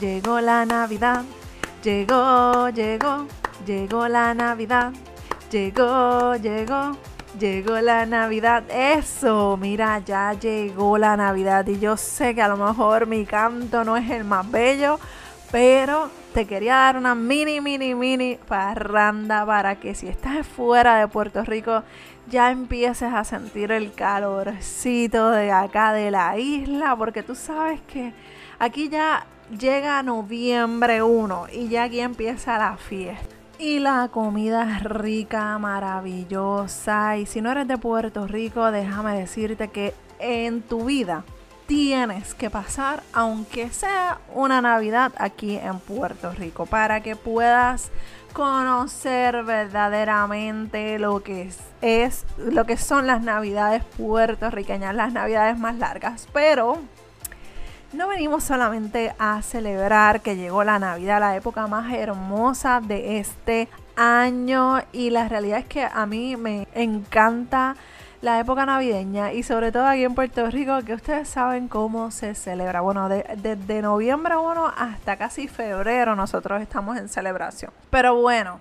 Llegó la Navidad, llegó, llegó, llegó la Navidad, llegó, llegó, llegó la Navidad. Eso, mira, ya llegó la Navidad. Y yo sé que a lo mejor mi canto no es el más bello, pero te quería dar una mini, mini, mini parranda para que si estás fuera de Puerto Rico ya empieces a sentir el calorcito de acá de la isla, porque tú sabes que aquí ya llega noviembre 1 y ya aquí empieza la fiesta. Y la comida es rica, maravillosa. Y si no eres de Puerto Rico, déjame decirte que en tu vida tienes que pasar, aunque sea una Navidad aquí en Puerto Rico, para que puedas conocer verdaderamente lo que es, es lo que son las Navidades puertorriqueñas, las Navidades más largas. Pero no venimos solamente a celebrar que llegó la Navidad, la época más hermosa de este año y la realidad es que a mí me encanta la época navideña y sobre todo aquí en Puerto Rico que ustedes saben cómo se celebra. Bueno, desde noviembre 1 hasta casi febrero nosotros estamos en celebración. Pero bueno,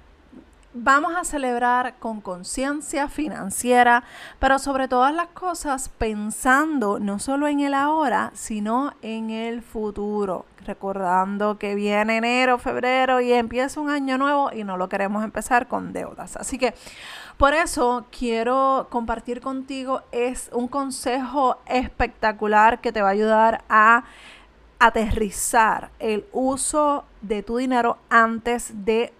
Vamos a celebrar con conciencia financiera, pero sobre todas las cosas pensando no solo en el ahora, sino en el futuro. Recordando que viene enero, febrero y empieza un año nuevo y no lo queremos empezar con deudas. Así que por eso quiero compartir contigo es un consejo espectacular que te va a ayudar a aterrizar el uso de tu dinero antes de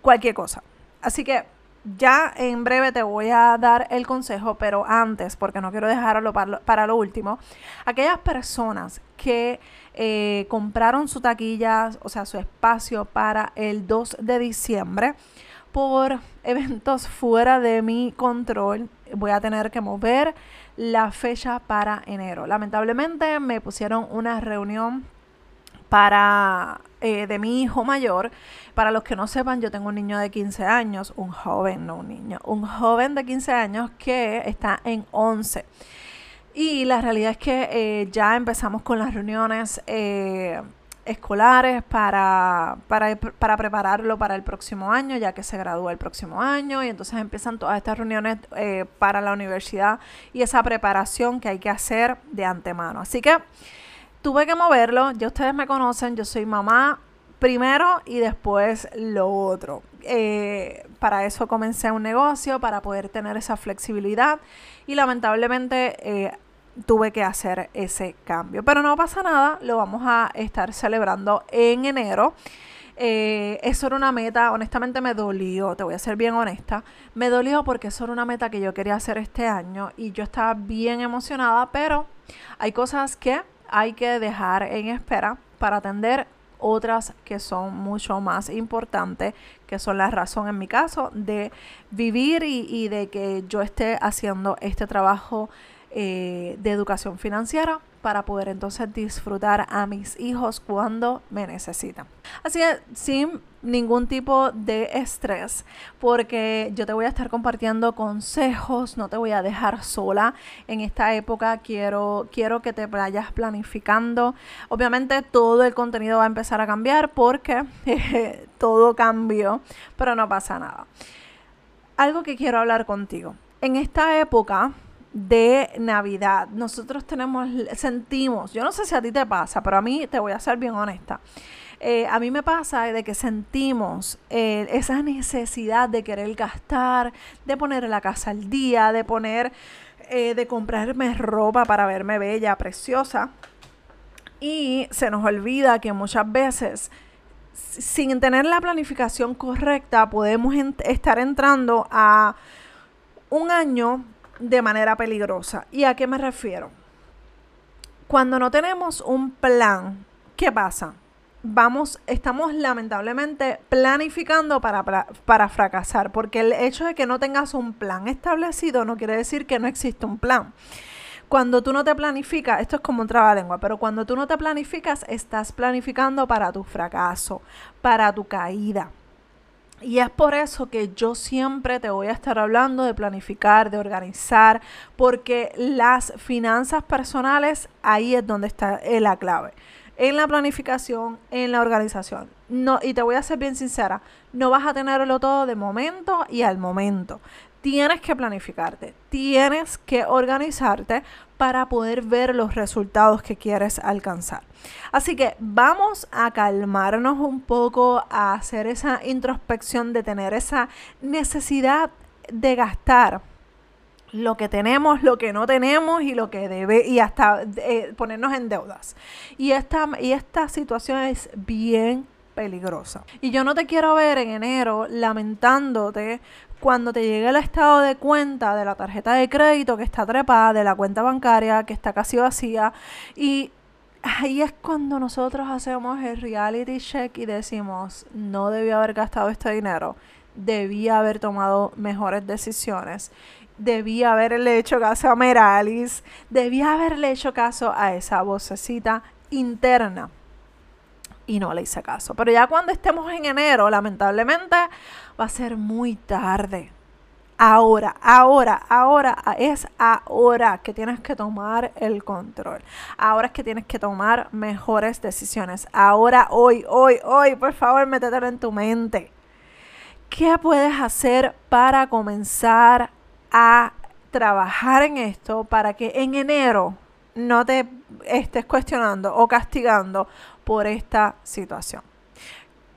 cualquier cosa. Así que ya en breve te voy a dar el consejo, pero antes, porque no quiero dejarlo para lo, último, aquellas personas que eh, compraron su taquilla, o sea, su espacio para el 2 de diciembre, por eventos fuera de mi control, voy a tener que mover la fecha para enero. Lamentablemente me pusieron una reunión para eh, de mi hijo mayor. Para los que no sepan, yo tengo un niño de 15 años, un joven, no un niño, un joven de 15 años que está en 11. Y la realidad es que eh, ya empezamos con las reuniones eh, escolares para, para, para, prepararlo para el próximo año, ya que se gradúa el próximo año. Y entonces empiezan todas estas reuniones para la universidad y esa preparación que hay que hacer de antemano. Así que tuve que moverlo. Ya ustedes me conocen, yo soy mamá primero y después lo otro. Eh, para eso comencé un negocio, para poder tener esa flexibilidad y lamentablemente eh, tuve que hacer ese cambio. Pero no pasa nada, lo vamos a estar celebrando en enero. Eh, eso era una meta, honestamente me dolió, te voy a ser bien honesta, me dolió porque eso era una meta que yo quería hacer este año y yo estaba bien emocionada, pero hay cosas que hay que dejar en espera para atender otras que son mucho más importantes, que son la razón en mi caso de vivir y, de que yo esté haciendo este trabajo eh, de educación financiera para poder entonces disfrutar a mis hijos cuando me necesitan. Así que sin ningún tipo de estrés, porque yo te voy a estar compartiendo consejos, no te voy a dejar sola en esta época, quiero, quiero que te vayas planificando. Obviamente todo el contenido va a empezar a cambiar porque todo cambió, pero no pasa nada. Algo que quiero hablar contigo. En esta época de Navidad. Nosotros tenemos, sentimos, yo no sé si a ti te pasa, pero a mí te voy a ser bien honesta. Eh, a mí me pasa de que sentimos eh, esa necesidad de querer gastar, de poner la casa al día, de poner, eh, de comprarme ropa para verme bella, preciosa. Y se nos olvida que muchas veces, sin tener la planificación correcta, podemos estar entrando a un año de manera peligrosa. ¿Y a qué me refiero? Cuando no tenemos un plan, ¿qué pasa? vamos, estamos lamentablemente planificando para, para, fracasar, porque el hecho de que no tengas un plan establecido no quiere decir que no existe un plan. Cuando tú no te planificas, esto es como un trabalengua, pero cuando tú no te planificas, estás planificando para tu fracaso, para tu caída. Y es por eso que yo siempre te voy a estar hablando de planificar, de organizar, porque las finanzas personales ahí es donde está la clave en la planificación, en la organización. No, y te voy a ser bien sincera, no vas a tenerlo todo de momento y al momento. Tienes que planificarte, tienes que organizarte para poder ver los resultados que quieres alcanzar. Así que vamos a calmarnos un poco, a hacer esa introspección de tener esa necesidad de gastar lo que tenemos, lo que no tenemos y lo que debe y hasta eh, ponernos en deudas. Y esta, y esta situación es bien peligrosa. Y yo no te quiero ver en enero lamentándote cuando te llegue el estado de cuenta de la tarjeta de crédito que está trepada, de la cuenta bancaria que está casi vacía y ahí es cuando nosotros hacemos el reality check y decimos, no debía haber gastado este dinero, debía haber tomado mejores decisiones. Debía haberle hecho caso a Meralis, debía haberle hecho caso a esa vocecita interna. Y no le hice caso. Pero ya cuando estemos en enero, lamentablemente, va a ser muy tarde. Ahora, ahora, ahora, es ahora que tienes que tomar el control. Ahora es que tienes que tomar mejores decisiones. Ahora, hoy, hoy, hoy, por favor, métetelo en tu mente. ¿Qué puedes hacer para comenzar a trabajar en esto para que en enero no te estés cuestionando o castigando por esta situación.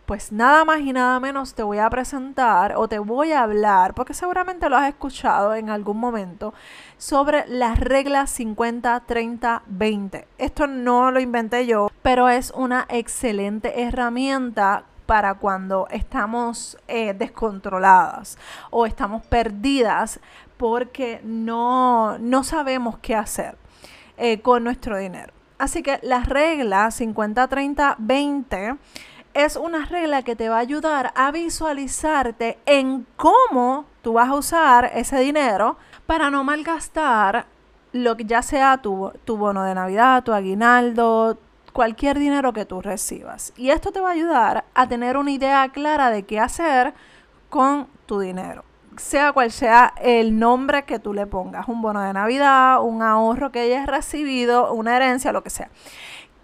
Pues nada más y nada menos te voy a presentar o te voy a hablar, porque seguramente lo has escuchado en algún momento, sobre las reglas 50, 30, 20. Esto no lo inventé yo, pero es una excelente herramienta para cuando estamos eh, descontroladas o estamos perdidas porque no, sabemos qué hacer eh, con nuestro dinero. Así que la regla 50, 30, 20 es una regla que te va a ayudar a visualizarte en cómo tú vas a usar ese dinero para no malgastar lo que ya sea tu, tu bono de Navidad, tu aguinaldo, cualquier dinero que tú recibas. Y esto te va a ayudar a tener una idea clara de qué hacer con tu dinero sea cual sea el nombre que tú le pongas, un bono de Navidad, un ahorro que hayas recibido, una herencia, lo que sea.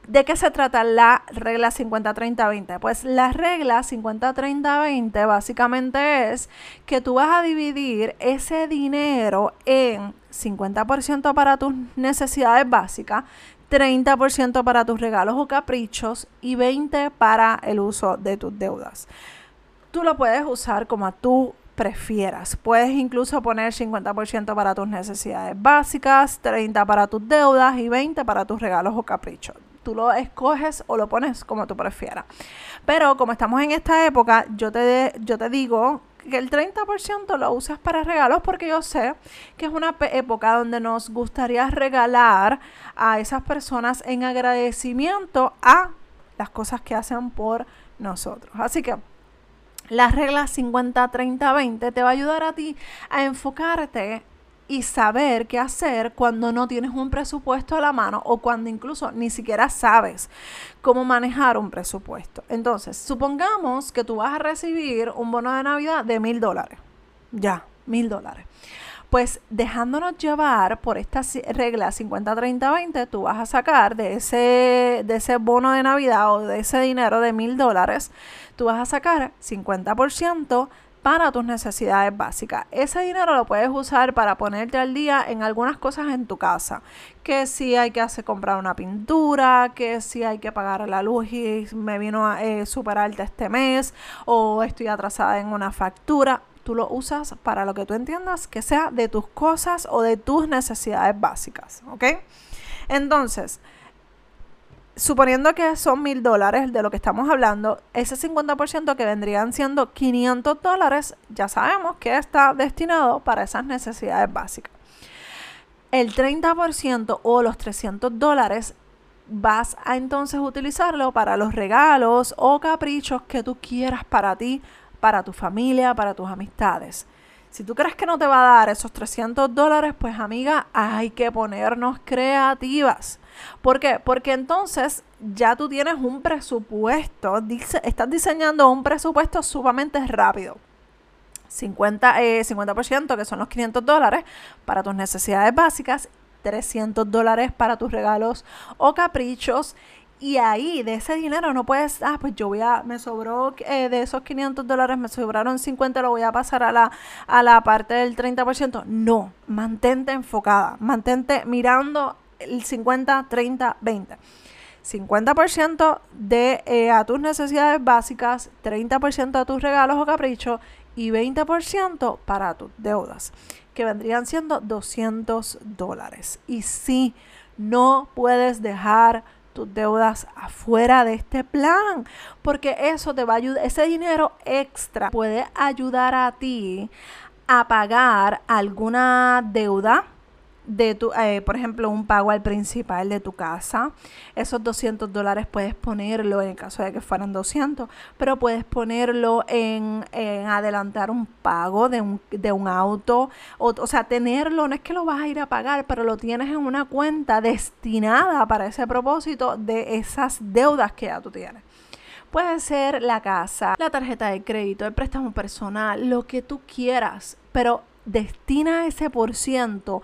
¿De qué se trata la regla 50-30-20? Pues la regla 50-30-20 básicamente es que tú vas a dividir ese dinero en 50% para tus necesidades básicas, 30% para tus regalos o caprichos y 20% para el uso de tus deudas. Tú lo puedes usar como a tu prefieras. Puedes incluso poner 50% para tus necesidades básicas, 30% para tus deudas y 20% para tus regalos o caprichos. Tú lo escoges o lo pones como tú prefieras. Pero como estamos en esta época, yo te, yo te digo que el 30% lo usas para regalos porque yo sé que es una época donde nos gustaría regalar a esas personas en agradecimiento a las cosas que hacen por nosotros. Así que la regla 50-30-20 te va a ayudar a ti a enfocarte y saber qué hacer cuando no tienes un presupuesto a la mano o cuando incluso ni siquiera sabes cómo manejar un presupuesto. Entonces, supongamos que tú vas a recibir un bono de Navidad de mil dólares. Ya, mil dólares. Pues dejándonos llevar por esta regla 50-30-20, tú vas a sacar de ese, de ese bono de Navidad o de ese dinero de mil dólares, tú vas a sacar 50% para tus necesidades básicas. Ese dinero lo puedes usar para ponerte al día en algunas cosas en tu casa. Que si hay que hacer comprar una pintura, que si hay que pagar la luz y me vino a eh, super alta este mes, o estoy atrasada en una factura tú lo usas para lo que tú entiendas que sea de tus cosas o de tus necesidades básicas, ¿ok? Entonces, suponiendo que son mil dólares de lo que estamos hablando, ese 50% que vendrían siendo 500 dólares, ya sabemos que está destinado para esas necesidades básicas. El 30% o los 300 dólares vas a entonces utilizarlo para los regalos o caprichos que tú quieras para ti, para tu familia, para tus amistades. Si tú crees que no te va a dar esos 300 dólares, pues amiga, hay que ponernos creativas. ¿Por qué? Porque entonces ya tú tienes un presupuesto, dice, estás diseñando un presupuesto sumamente rápido. 50, 50%, eh, que son los 500 dólares para tus necesidades básicas, 300 dólares para tus regalos o caprichos y ahí, de ese dinero, no puedes, ah, pues yo voy a, me sobró eh, de esos 500 dólares, me sobraron 50, lo voy a pasar a la, a la parte del 30%. No, mantente enfocada, mantente mirando el 50, 30, 20. 50% de eh, a tus necesidades básicas, 30% a tus regalos o caprichos y 20% para tus deudas, que vendrían siendo 200 dólares. Y si no puedes dejar tus deudas afuera de este plan, porque eso te va a ayudar, ese dinero extra puede ayudar a ti a pagar alguna deuda de tu, eh, por ejemplo, un pago al principal de tu casa. Esos 200 dólares puedes ponerlo, en el caso de que fueran 200, pero puedes ponerlo en, adelantar un pago de un, de un auto. O, o, sea, tenerlo, no es que lo vas a ir a pagar, pero lo tienes en una cuenta destinada para ese propósito de esas deudas que ya tú tienes. Puede ser la casa, la tarjeta de crédito, el préstamo personal, lo que tú quieras, pero destina ese por ciento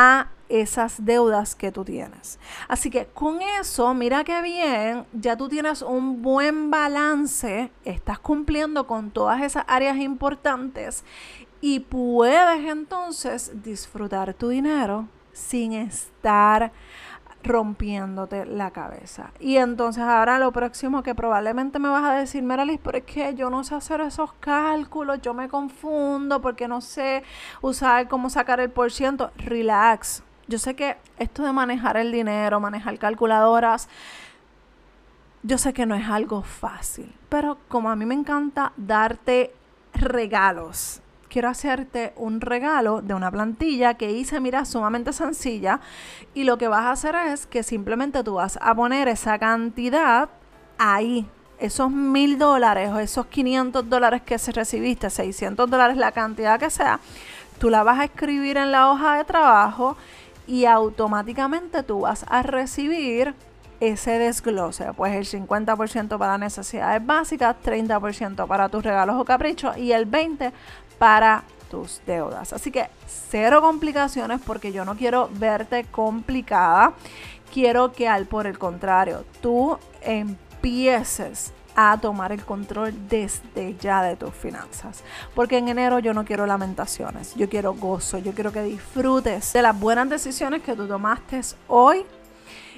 a esas deudas que tú tienes. Así que con eso, mira qué bien, ya tú tienes un buen balance, estás cumpliendo con todas esas áreas importantes y puedes entonces disfrutar tu dinero sin estar rompiéndote la cabeza. Y entonces ahora lo próximo que probablemente me vas a decir, Meralis, pero es que yo no sé hacer esos cálculos, yo me confundo porque no sé usar cómo sacar el por ciento. Relax. Yo sé que esto de manejar el dinero, manejar calculadoras, yo sé que no es algo fácil, pero como a mí me encanta darte regalos, quiero hacerte un regalo de una plantilla que hice, mira, sumamente sencilla. Y lo que vas a hacer es que simplemente tú vas a poner esa cantidad ahí. Esos mil dólares o esos 500 dólares que recibiste, 600 dólares, la cantidad que sea, tú la vas a escribir en la hoja de trabajo y automáticamente tú vas a recibir ese desglose, pues el 50% para necesidades básicas, 30% para tus regalos o caprichos y el 20% para tus deudas. Así que cero complicaciones porque yo no quiero verte complicada. Quiero que al por el contrario, tú empieces a tomar el control desde ya de tus finanzas. Porque en enero yo no quiero lamentaciones, yo quiero gozo, yo quiero que disfrutes de las buenas decisiones que tú tomaste hoy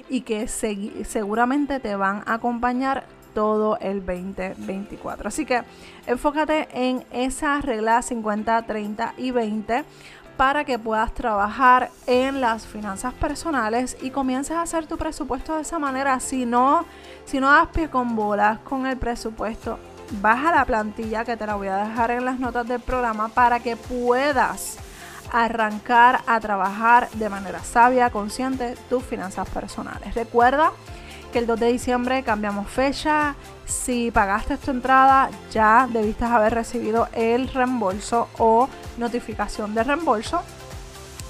y que seguramente te van a acompañar todo el 2024. Así que enfócate en esa regla 50, 30 y 20 para que puedas trabajar en las finanzas personales y comiences a hacer tu presupuesto de esa manera. Si no, si no das pie con bolas con el presupuesto, baja la plantilla que te la voy a dejar en las notas del programa para que puedas arrancar a trabajar de manera sabia, consciente tus finanzas personales. Recuerda que el 2 de diciembre cambiamos fecha. Si pagaste tu entrada, ya debiste haber recibido el reembolso o notificación de reembolso.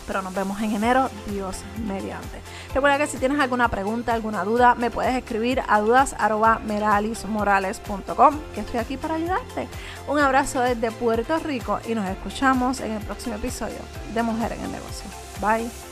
Pero nos vemos en enero, Dios mediante. Recuerda que si tienes alguna pregunta, alguna duda, me puedes escribir a dudas.meralismorales.com, que estoy aquí para ayudarte. Un abrazo desde Puerto Rico y nos escuchamos en el próximo episodio de Mujer en el Negocio. Bye.